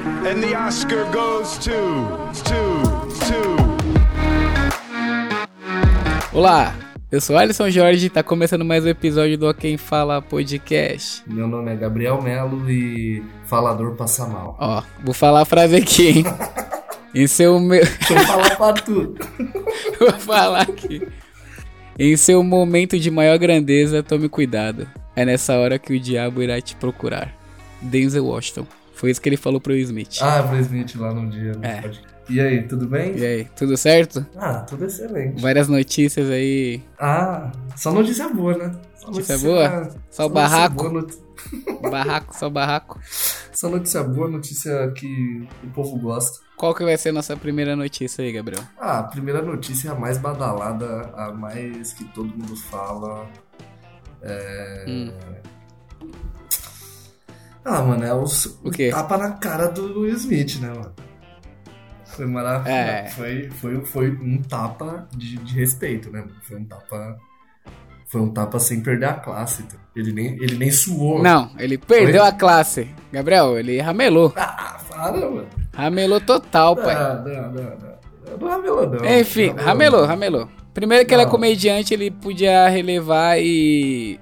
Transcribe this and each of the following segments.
And the Oscar goes to, to, to. Olá, eu sou Alisson Jorge e tá começando mais um episódio do Quem Fala Podcast. Meu nome é Gabriel Melo e falador passa mal. Ó, vou falar a frase aqui, hein? Em seu meu. Deixa eu falar pra tudo. vou falar aqui. Em seu momento de maior grandeza, tome cuidado. É nessa hora que o diabo irá te procurar. Denzel Washington. Foi isso que ele falou pro Smith. Ah, pro Smith lá no dia. É. E aí, tudo bem? E aí, tudo certo? Ah, tudo excelente. Várias notícias aí. Ah, só notícia boa, né? Só Notícia boa? Só o notícia barraco? noti- Barraco, só barraco. Só notícia boa, notícia que o povo gosta. Qual que vai ser a nossa primeira notícia aí, Gabriel? Ah, a primeira notícia é a mais badalada, a mais que todo mundo fala. É... Hum. Ah, mano, é os, O quê? tapa na cara do Will Smith, né, mano? Foi maravilhoso. É. Foi, foi, foi um tapa de, de respeito, né? mano? Foi um tapa. Foi um tapa sem perder a classe. tá? Ele nem, ele nem suou. Não, ele perdeu Oi? a classe. Gabriel, ele ramelou. Ah, para, mano. Ramelou total, pai. Não, não, não, não. Não ramelou, não. Enfim, Não ramelou, não. ramelou. Primeiro que ele é Não. comediante, ele podia relevar e.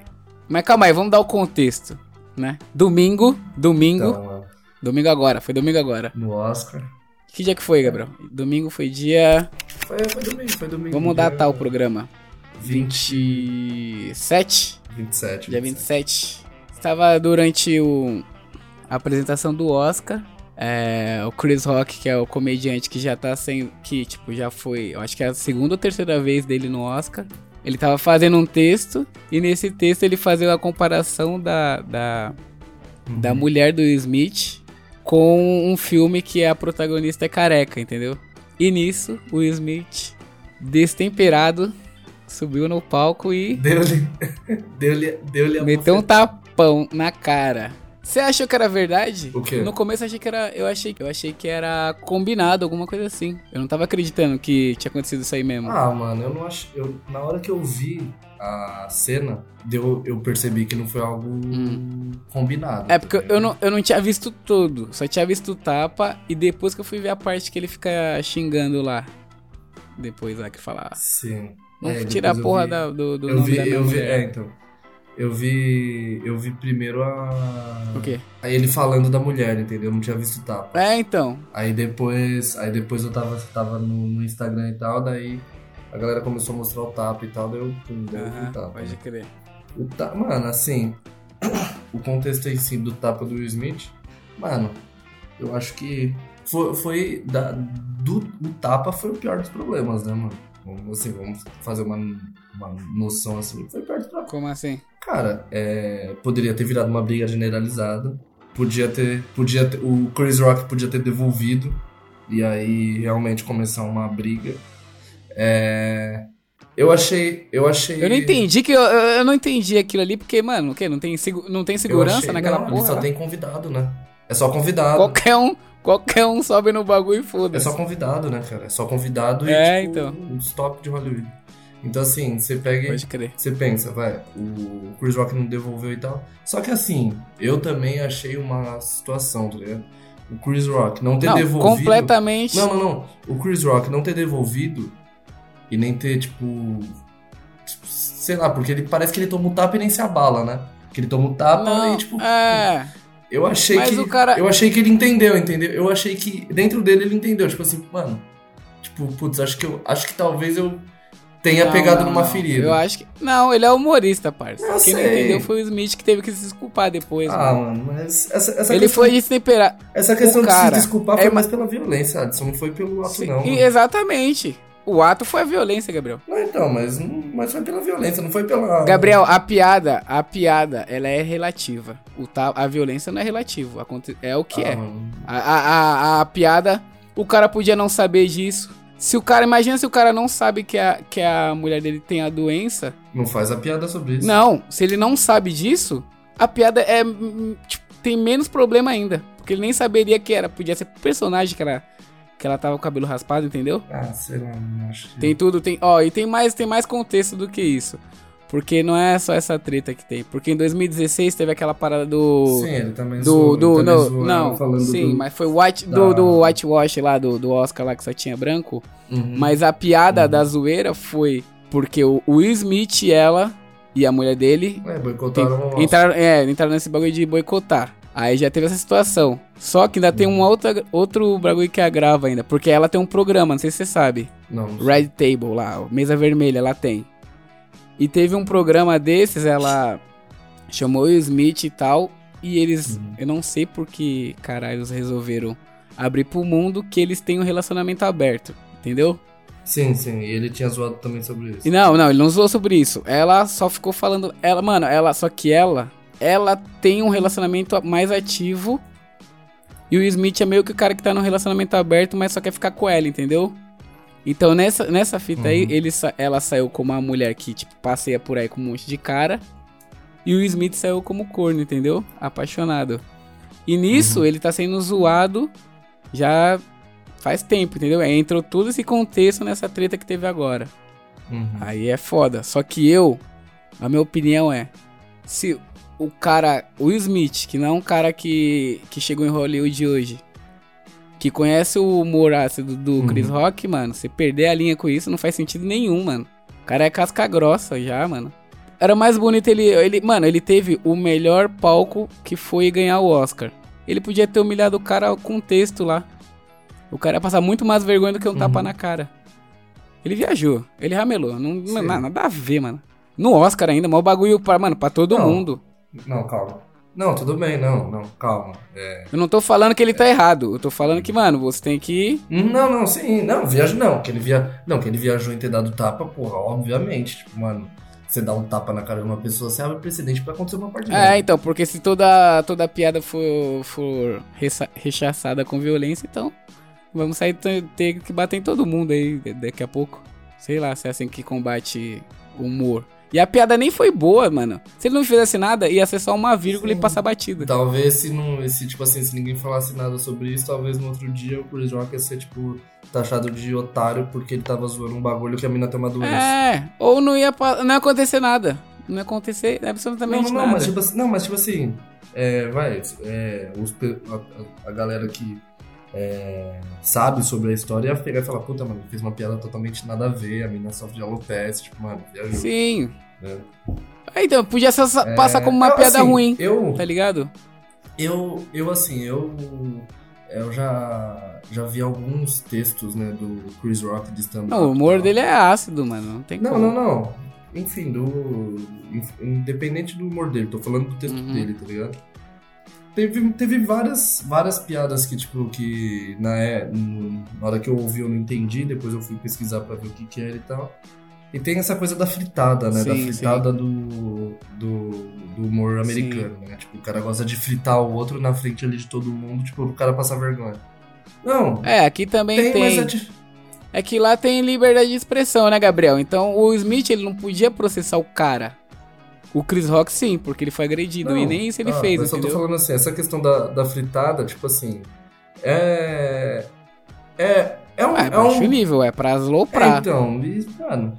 Mas calma aí, vamos dar o contexto, né? Domingo, domingo, Então, domingo agora, foi domingo agora. no Oscar. Que dia que foi, Gabriel? Domingo foi dia. Foi, foi domingo, foi domingo. Vamos dia datar o programa. 20, 27? 27. Dia 27. Estava durante o... a apresentação do Oscar. É, o Chris Rock, que é o comediante que já tá sem. Que, tipo, já foi. Eu acho que é a segunda ou terceira vez dele no Oscar. Ele tava fazendo um texto. E nesse texto ele fazia a comparação da, da, da mulher do Smith com um filme que a protagonista é careca, entendeu? E nisso, o Smith, destemperado, subiu no palco e Deu-lhe. Deu-lhe. Deu-lhe a Meteu um tapão na cara. Você achou que era verdade? O quê? No começo eu achei que era. Eu achei, eu achei que era combinado, alguma coisa assim. Eu não tava acreditando que tinha acontecido isso aí mesmo. Ah, mano, eu não acho. Eu, na hora que eu vi a cena, deu, eu percebi que não foi algo combinado. é porque tá eu não, eu não tinha visto tudo. Só tinha visto o tapa e depois que eu fui ver a parte que ele fica xingando lá. Depois lá que fala. Sim. Vamos É, tirar a porra da- do, do eu nome vi, da minha eu vi, é, então. Eu vi. Eu vi primeiro a. O quê? Aí ele falando da mulher, entendeu? Eu não tinha visto o tapa. É, então. Aí depois. Aí depois eu tava, tava no, no Instagram e tal, daí a galera começou a mostrar o tapa e tal, daí eu, pum, daí eu vi Aham, o tapa. pode crer. O ta... Mano, assim, o contexto em si do tapa do Will Smith, mano, eu acho que foi, foi da, do, o tapa foi o pior dos problemas, né, mano? Vamos, assim, vamos fazer uma, uma noção assim, foi o pior dos problemas. Como assim? Cara, é, poderia ter virado uma briga generalizada, podia ter, podia ter, o Chris Rock podia ter devolvido, e aí realmente começar uma briga. É, eu achei, eu achei... Eu não entendi que eu, eu não entendi aquilo ali, porque, mano, o quê? Não tem, segu- não tem segurança achei- naquela não, porra? Ele só tem convidado, né? É só convidado. Qualquer um, qualquer um sobe no bagulho e É foda-se. só convidado, né, cara? É só convidado e É, tipo, então. os top de Hollywood. Então assim, você pega e Pode crer. você pensa, vai, o Chris Rock não devolveu e tal. Só que assim, eu também achei uma situação, tá ligado? O Chris Rock não ter Não, devolvido. completamente. Não, não, não. O Chris Rock não ter devolvido e nem ter, tipo. tipo, sei lá, porque ele parece que ele toma o tapa e nem se abala, né? Que ele toma o tapa Não, e, tipo. é. Eu achei Mas que. cara- Eu achei que ele entendeu, entendeu? Eu achei que dentro dele ele entendeu. Tipo assim, mano. Tipo, putz, acho que eu. Acho que talvez eu tenha Não, pegado não, numa não. ferida. Eu acho que. Não, ele é humorista, parça. Eu Quem não sei. entendeu foi o Smith que teve que se desculpar depois. Ah, mano. mas essa, essa Ele questão, foi destemperar. essa questão de se desculpar é foi ma- mais pela violência, Adson. Não foi pelo ato, Sim, não. e exatamente. O ato foi a violência, Gabriel. Não, então, mas, mas foi pela violência, não foi pela. Gabriel, a piada, a piada, ela é relativa. O ta... A violência não é relativa. aconte- É o que Ah, é. A, a, a, a piada, o cara podia não saber disso. Se o cara, imagina se o cara não sabe que a, que a mulher dele tem a doença. Não faz a piada sobre isso. Não, se ele não sabe disso, a piada é. hum, tipo, tem menos problema ainda. Porque ele nem saberia que era. Podia ser personagem que ela, que ela tava com o cabelo raspado, entendeu? Ah, sei lá, não acho que. Tem tudo, tem. Ó, e tem mais, tem mais contexto do que isso. Porque não é só essa treta que tem. Porque em 2016 teve aquela parada do. Sim, ele também do. zoou- do ele também não, zoou não sim, do- mas foi white, da- do, do whitewash lá, do, do Oscar lá que só tinha branco. Uhum. Mas a piada da zoeira foi porque o Will Smith e ela e a mulher dele É, boicotaram o entraram, é, entraram nesse bagulho de boicotar. Aí já teve essa situação. Só que ainda tem Uhum. uma outra, outro bagulho que agrava ainda. Porque ela tem um programa, não sei se você sabe. Não. Red Table lá, mesa vermelha, ela tem. E teve um programa desses, ela chamou o Smith e tal. E eles, Uhum. eu não sei por que caralho eles resolveram abrir pro mundo que eles têm um relacionamento aberto. Entendeu? Sim, sim, e ele tinha zoado também sobre isso. E não, não, ele não zoou sobre isso. Ela só ficou falando. Ela, mano, ela. Só que ela. Ela tem um relacionamento mais ativo. E o Smith é meio que o cara que tá num relacionamento aberto, mas só quer ficar com ela, entendeu? Então nessa, nessa fita aí, Uhum. ele, sa- ela saiu como uma mulher que, tipo, passeia por aí com um monte de cara. E o Smith saiu como corno, entendeu? Apaixonado. E nisso, ele tá sendo zoado já faz tempo, entendeu? Aí entrou todo esse contexto nessa treta que teve agora. Uhum. Aí é foda. Só que eu, a minha opinião é, se o cara, o Will Smith, que não é um cara que, que chegou em Hollywood hoje, que conhece o humor ácido do Uhum. Chris Rock, mano, você perder a linha com isso não faz sentido nenhum, mano. O cara é casca grossa já, mano. Era mais bonito ele, ele, mano, ele teve o melhor palco que foi ganhar o Oscar. Ele podia ter humilhado o cara com texto lá. O cara ia passar muito mais vergonha do que um Uhum. tapa na cara. Ele viajou, ele ramelou. Não, mano, nada a ver, mano. No Oscar ainda, maior bagulho pra, mano, pra todo Não. mundo. Não, calma. Não, tudo bem, não, não, calma. É... Eu não tô falando que ele tá errado. Eu tô falando que, mano, você tem que. Não, não, sim, não, viaja não, que ele via... Não, que ele viajou em ter dado tapa, porra, obviamente, tipo, mano, você dá um tapa na cara de uma pessoa, você abre precedente pra acontecer uma partida. É, então, porque se toda, toda piada for, for recha- rechaçada com violência, então vamos sair ter que bater em todo mundo aí daqui a pouco. Sei lá se é assim que combate o humor. E a piada nem foi boa, mano. Se ele não fizesse nada, ia ser só uma vírgula Sim. e passar batida. Talvez se não, se, tipo assim, se ninguém falasse nada sobre isso, talvez no outro dia o Chris Rock ia ser, tipo, taxado de otário porque ele tava zoando um bagulho que a mina tem uma doença. É, ou não ia, não ia acontecer nada. Não ia acontecer Não, absolutamente não, não, nada. mas tipo assim, não, mas tipo assim, é, vai, é, os a- a galera que é, sabe sobre a história ia pegar e falar, puta, mano, fez uma piada totalmente nada a ver, a mina sofre de alopecia, tipo, mano, viajou. Sim. né? Então, podia só É, passar como uma eu, piada assim, ruim, Eu, tá ligado? eu, eu assim, eu, eu já, já vi alguns textos, né, do Chris Rock de stand-up. Não, o humor dele é ácido, mano. Não tem Não, como. não, não. Enfim, do. Independente do humor dele, tô falando do texto Uhum. dele, tá ligado? Teve, teve várias, várias piadas que, tipo, que na, é- na hora que eu ouvi eu não entendi, depois eu fui pesquisar pra ver o que que era e tal. E tem essa coisa da fritada, né? da Sim, fritada do, do, do humor americano, né? Tipo, o cara gosta de fritar o outro na frente ali de todo mundo, tipo, o cara passar vergonha. Não, É, aqui também tem, tem. é de- É que lá tem liberdade de expressão, né, Gabriel? Então o Smith ele não podia processar o cara. O Chris Rock sim, porque ele foi agredido. Não, e nem isso ele ah, fez, Mas só tô entendeu? falando assim, essa questão da, da fritada, tipo assim. É. É. É um. Ah, é é baixo um nível, é pra é, aloprar. então, e, mano.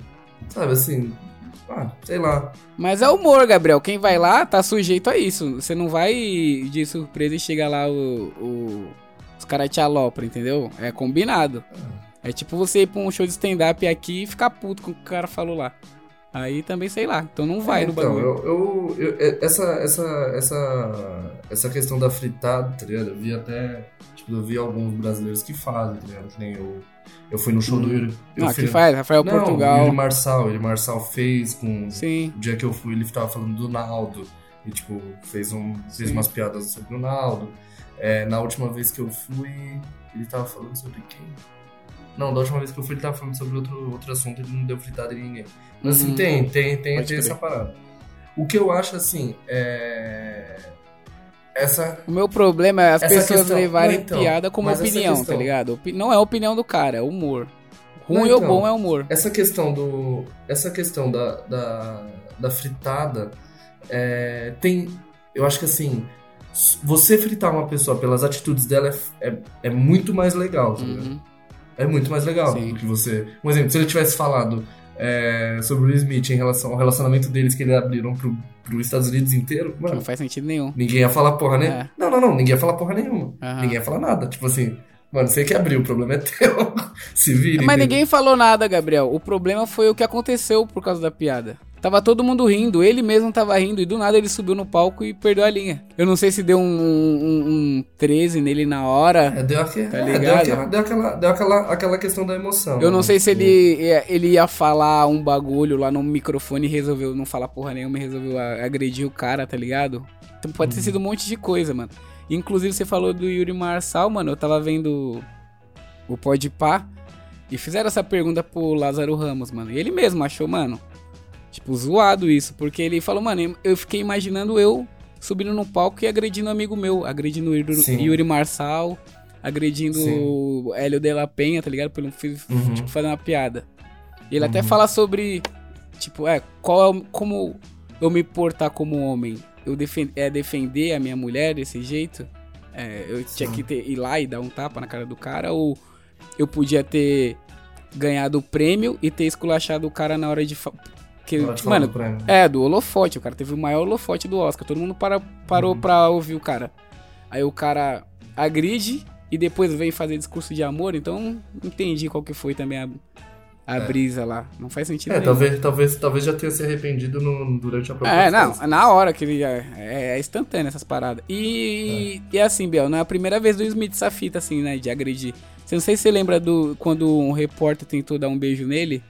Sabe assim. Ah, sei lá. Mas é humor, Gabriel. Quem vai lá tá sujeito a isso. Você não vai de surpresa e chega lá o, o- os caras te alopram, entendeu? É combinado. É tipo você ir pra um show de stand-up aqui e ficar puto com o que o cara falou lá. Aí também, sei lá. Então não vai É, no então, bagulho. eu, eu, eu- é, essa, essa, essa, essa questão da fritada, tá ligado? Eu vi até. Tipo, eu vi alguns brasileiros que fazem, tá ligado? Que nem eu. Eu fui no show do Yuri. eu Não, fui- aqui faz, Rafael Não, Portugal. O Yuri Marçal. Yuri Marçal fez com. Sim. O dia que eu fui, ele tava falando do Naldo. E, tipo, fez, um, fez Sim. umas piadas sobre o Naldo. É, na última vez que eu fui, ele tava falando sobre quem? Não, da última vez que eu fui, ele tava falando sobre outro, outro assunto, ele não deu fritada em ninguém. Mas, assim, Uhum. tem, tem, tem, tem essa parada. O que eu acho, assim, é... Essa... O meu problema é as pessoas questão- levarem não, então, piada como opinião, questão- tá ligado? Opi- Não é a opinião do cara, é humor. Ruim Não, ou então. bom é humor. Essa questão do. Essa questão da, da, da fritada é, tem. Eu acho que assim. Você fritar uma pessoa pelas atitudes dela é, é, é muito mais legal, tá ligado? Uhum. É muito mais legal Sim. do que você. Um exemplo, se ele tivesse falado. é, sobre o Will Smith em relação ao relacionamento deles que eles abriram pro, pro Estados Unidos inteiro, mano, Não faz sentido nenhum. ninguém ia falar porra nenhuma. É. Não, não, não, ninguém ia falar porra nenhuma. Aham. Ninguém ia falar nada. Tipo assim, mano, você que abriu, o problema é teu. Se vire. Mas entendeu? ninguém falou nada, Gabriel. O problema foi o que aconteceu por causa da piada. Tava todo mundo rindo, ele mesmo tava rindo, e do nada ele subiu no palco e perdeu a linha. Eu não sei se deu um, um, um 13 nele na hora. É, deu, aque- Tá é, deu, deu, aquela, deu aquela, aquela questão da emoção. Eu não né? sei se ele, ia- ele ia falar um bagulho lá no microfone e resolveu não falar porra nenhuma e resolveu agredir o cara, tá ligado? Então pode ter sido um monte de coisa, mano. Inclusive você falou do Yuri Marçal, mano. Eu tava vendo o Podpah e fizeram essa pergunta pro Lázaro Ramos, mano. E ele mesmo achou, mano, tipo, zoado isso. Porque ele falou, mano, eu fiquei imaginando eu subindo no palco e agredindo um amigo meu. Agredindo o Yuri, Sim. Yuri Marçal, agredindo Sim. o Hélio de la Penha, tá ligado? Por Uhum. tipo, fazer uma piada. E ele até Uhum. fala sobre, tipo, é, qual é, o- como eu me portar como homem. Eu defen é defender a minha mulher desse jeito? É, eu tinha Sim. que ter, ir lá e dar um tapa na cara do cara? Ou eu podia ter ganhado o prêmio e ter esculachado o cara na hora de... Que, mano, do prêmio. é, do holofote. O cara teve o maior holofote do Oscar. Todo mundo para, parou Uhum. pra ouvir o cara. Aí o cara agride e depois vem fazer discurso de amor. Então, entendi qual que foi também a, a É. brisa lá. Não faz sentido É, nenhum. talvez, talvez, talvez já tenha se arrependido no- durante a própria É, não, na hora que ele. É, é instantâneo essas paradas. E, e assim, Biel, não é a primeira vez do Smith essa fita, assim, né? De agredir. Você não sei se você lembra do quando um repórter tentou dar um beijo nele.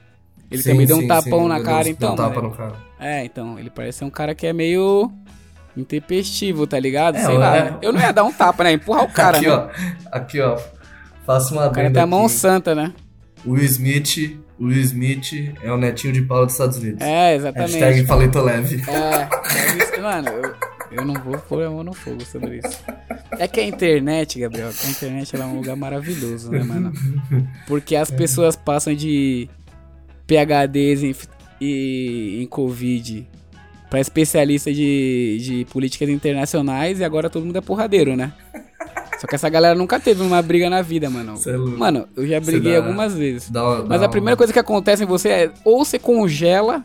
Ele Sim, também deu um sim, tapão sim, na deu- cara, deu então. um tapa no cara. É, então, ele parece ser um cara que é meio intempestivo, tá ligado? É, Sei lá, é. Eu não ia dar um tapa, né? Empurrar o cara, aqui, né? ó. Aqui, ó. Faça uma O cara a mão santa, né? Will Smith, Will Smith é o netinho de Paulo dos Estados Unidos. É, exatamente. Hashtag Paleta Leve. É, mas isso- mano, eu, eu não vou pôr a mão no fogo sobre isso. É que a internet, Gabriel, a internet é um lugar maravilhoso, né, mano? Porque as pessoas passam de PHDs em, e, em Covid pra especialista de, de políticas internacionais e agora todo mundo é porradeiro, né? Só que essa galera nunca teve uma briga na vida, mano. É. Mano, eu já briguei dá- algumas vezes. Dá Mas dá a primeira coisa que acontece em você é ou você congela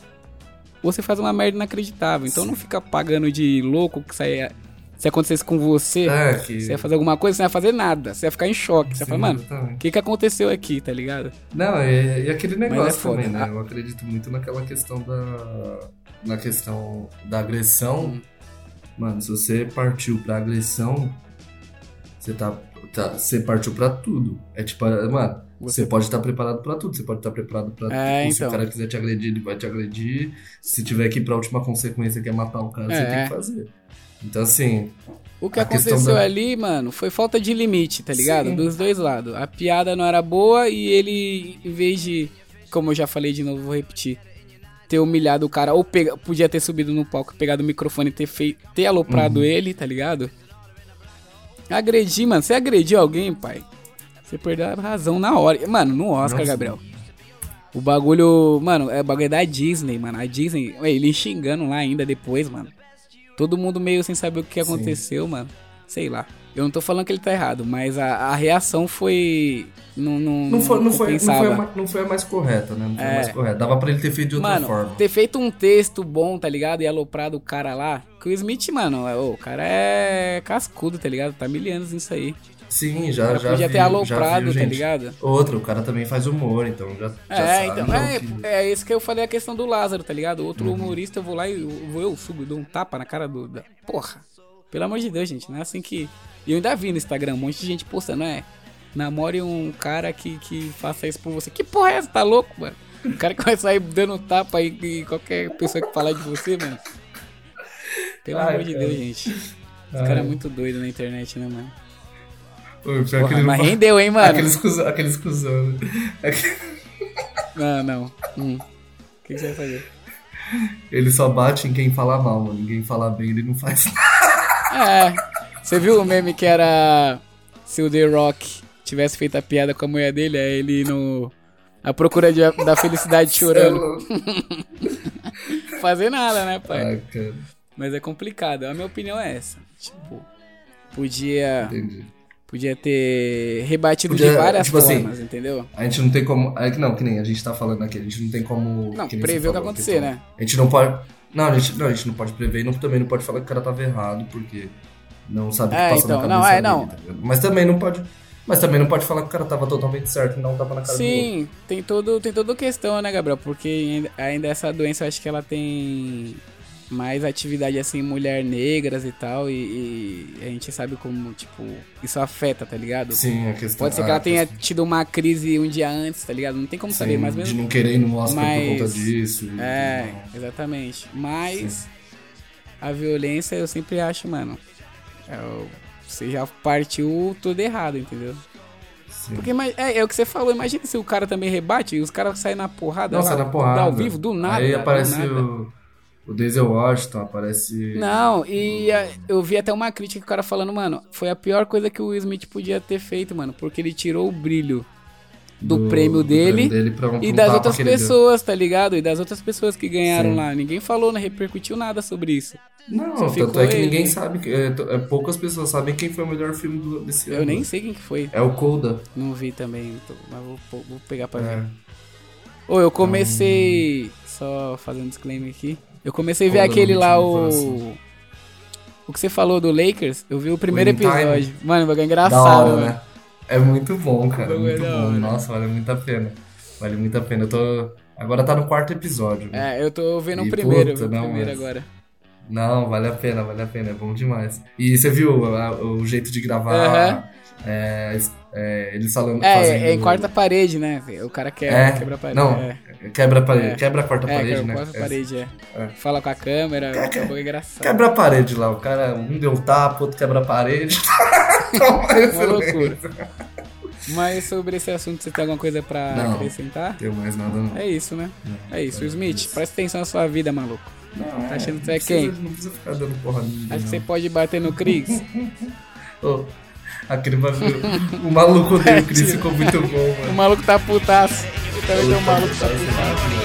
ou você faz uma merda inacreditável. Então não fica pagando de louco que saia, se acontecesse com você, É, que... você ia fazer alguma coisa, você não ia fazer nada. Você ia ficar em choque. Você ia Sim, falar, mano, o que, que aconteceu aqui, tá ligado? Não, e, e aquele é negócio foda. também, né? Ah. Eu acredito muito naquela questão da. Na questão da agressão. Hum. Mano, se você partiu pra agressão, você tá. tá- você partiu pra tudo. É tipo, mano, você, Você- pode estar preparado pra tudo. Você pode estar preparado pra É, tudo. Se então. o cara quiser te agredir, ele vai te agredir. Se tiver que ir pra última consequência, que é matar o cara, você É. tem que fazer. Então, assim. O que aconteceu da- ali, mano, foi falta de limite, tá ligado? Sim. Dos dois lados. A piada não era boa e ele, em vez de, como eu já falei de novo, vou repetir, ter humilhado o cara, ou pega, podia ter subido no palco, pegado o microfone e ter, fei, ter aloprado Uhum. ele, tá ligado? Agredir, mano. Você agrediu alguém, pai. Você perdeu a razão na hora. Mano, no Oscar, Nossa. Gabriel. O bagulho, mano, é o bagulho da Disney, mano. A Disney, ele xingando lá ainda depois, mano. Todo mundo meio sem saber o que Sim. aconteceu, mano. Sei lá. Eu não tô falando que ele tá errado, mas a, a reação foi. Não, não, Não foi, não, foi, não, foi a, não foi a mais correta, né? Não foi É. a mais correta. Dava pra ele ter feito de outra Mano, forma. ter feito um texto bom, tá ligado? E aloprado o cara lá. Que o Smith, mano, é- ô, o cara é cascudo, tá ligado? Tá mil anos nisso aí. Sim, já, já podia vi, ter já aloprado, vi, tá ligado? Outra, o cara também faz humor, então já, já É, sabe então, é, que- é isso que eu falei a questão do Lázaro, tá ligado? Outro Uhum. humorista, eu vou lá e eu, vou eu subo e dou um tapa na cara do. Da... Porra! Pelo amor de Deus, gente, não é assim que. E eu ainda vi no Instagram um monte de gente postando, é. Namore um cara que, que faça isso por você. Que porra é essa? Tá louco, mano? O cara que vai sair dando tapa aí em qualquer pessoa que falar de você, mano. Pelo Ai, amor de cara. Deus, gente. Esse cara é muito doido na internet, né, mano? Porra, não mas rendeu, hein, mano? Aqueles cuzão, aqueles cuzão. né? Aquele- Não, não. Hum. O que, que você vai fazer? Ele só bate em quem fala mal, mano. Ninguém fala bem, ele não faz nada. É. Você viu o meme que era se o The Rock tivesse feito a piada com a mulher dele, é ele no. A procura de- da felicidade chorando. Fazer nada, né, pai? Ai, cara, Mas é complicado. A minha opinião é essa. Tipo, podia. entendi. Podia ter rebatido Podia, de várias tipo assim, formas, entendeu? A gente não tem como. É que não, que nem a gente tá falando aqui, a gente não tem como. Não, que prever o que acontecer, né? A gente não pode. Não, a gente não, a gente não pode prever e não, também não pode falar que o cara tava errado, porque não sabe o que É, passa então, na não, cabeça é, dele, não. tá? Mas também não pode. Mas também não pode falar que o cara tava totalmente certo e não tava na cara. Sim, tem todo tem toda questão, né, Gabriel? Porque ainda, ainda essa doença, eu acho que ela tem mais atividade assim mulher negras e tal, e, e a gente sabe como, tipo, isso afeta, tá ligado? Sim, a questão. Pode ser que ela tenha questão- tido uma crise um dia antes, tá ligado? Não tem como saber, sim, mas de mesmo. não querer ir no Oscar por mas- conta disso. É, exatamente. Mas a violência eu sempre acho, mano. é você já partiu tudo errado, entendeu? Sim. Porque é, é o que você falou, imagina se o cara também rebate e os caras saem na porrada. Nossa, lá, na porrada. Ao vivo, do nada. Aí aparece nada. o, o Denzel Washington, aparece. Não, e a- eu vi até uma crítica que o cara falando, mano, foi a pior coisa que o Will Smith podia ter feito, mano, porque ele tirou o brilho do, prêmio dele, pra um- pra e um das outras pessoas, tá ligado? E das outras pessoas que ganharam Sim. lá. Ninguém falou, não repercutiu nada sobre isso. Não, Só tanto é que ele. ninguém sabe. É, é, poucas pessoas sabem quem foi o melhor filme do, desse ano. Eu nem sei quem que foi. É o Coda. Não vi também, tô- mas vou, vou- pegar pra ver. É. Ô, eu comecei. Só fazendo um disclaimer aqui. Eu comecei a ver aquele lá, o. O que você falou do Lakers, eu vi o primeiro Time? episódio. Mano, o bagulho é engraçado, hora, mano. né? É muito bom, cara. O é Muito da bom. Nossa, vale muito a pena. Vale muito a pena. Eu tô. Agora tá no quarto episódio. né? É, eu tô vendo o primeiro, puta, o não, primeiro mas- agora. Não, vale a pena, vale a pena. É bom demais. E você viu a- o jeito de gravar? É, é, eles falando. É, fazendo... é em quarta parede, né? O cara quebra, É, quebra a parede. não, é. Quebra a parede. É. Quebra a quarta É, parede, né? quarta É. parede, é. É. Fala com a câmera, é que- bagulho engraçado. Quebra a parede lá. O cara, um deu tapa, outro quebra a parede. Uma loucura. Mas sobre esse assunto, você tem alguma coisa pra Não. acrescentar? Não tem mais nada, não. É isso, né? É isso. é Smith, isso. presta atenção na sua vida, maluco. Não, Tá achando que você não é precisa- quem? Não precisa ficar dando porra ninguém. Acho que você não. pode bater no Chris. Ô, aquele bagulho. o maluco dele, o Chris ficou muito bom, o mano. maluco tá putaço. Eu também tem um maluco que tá putaço.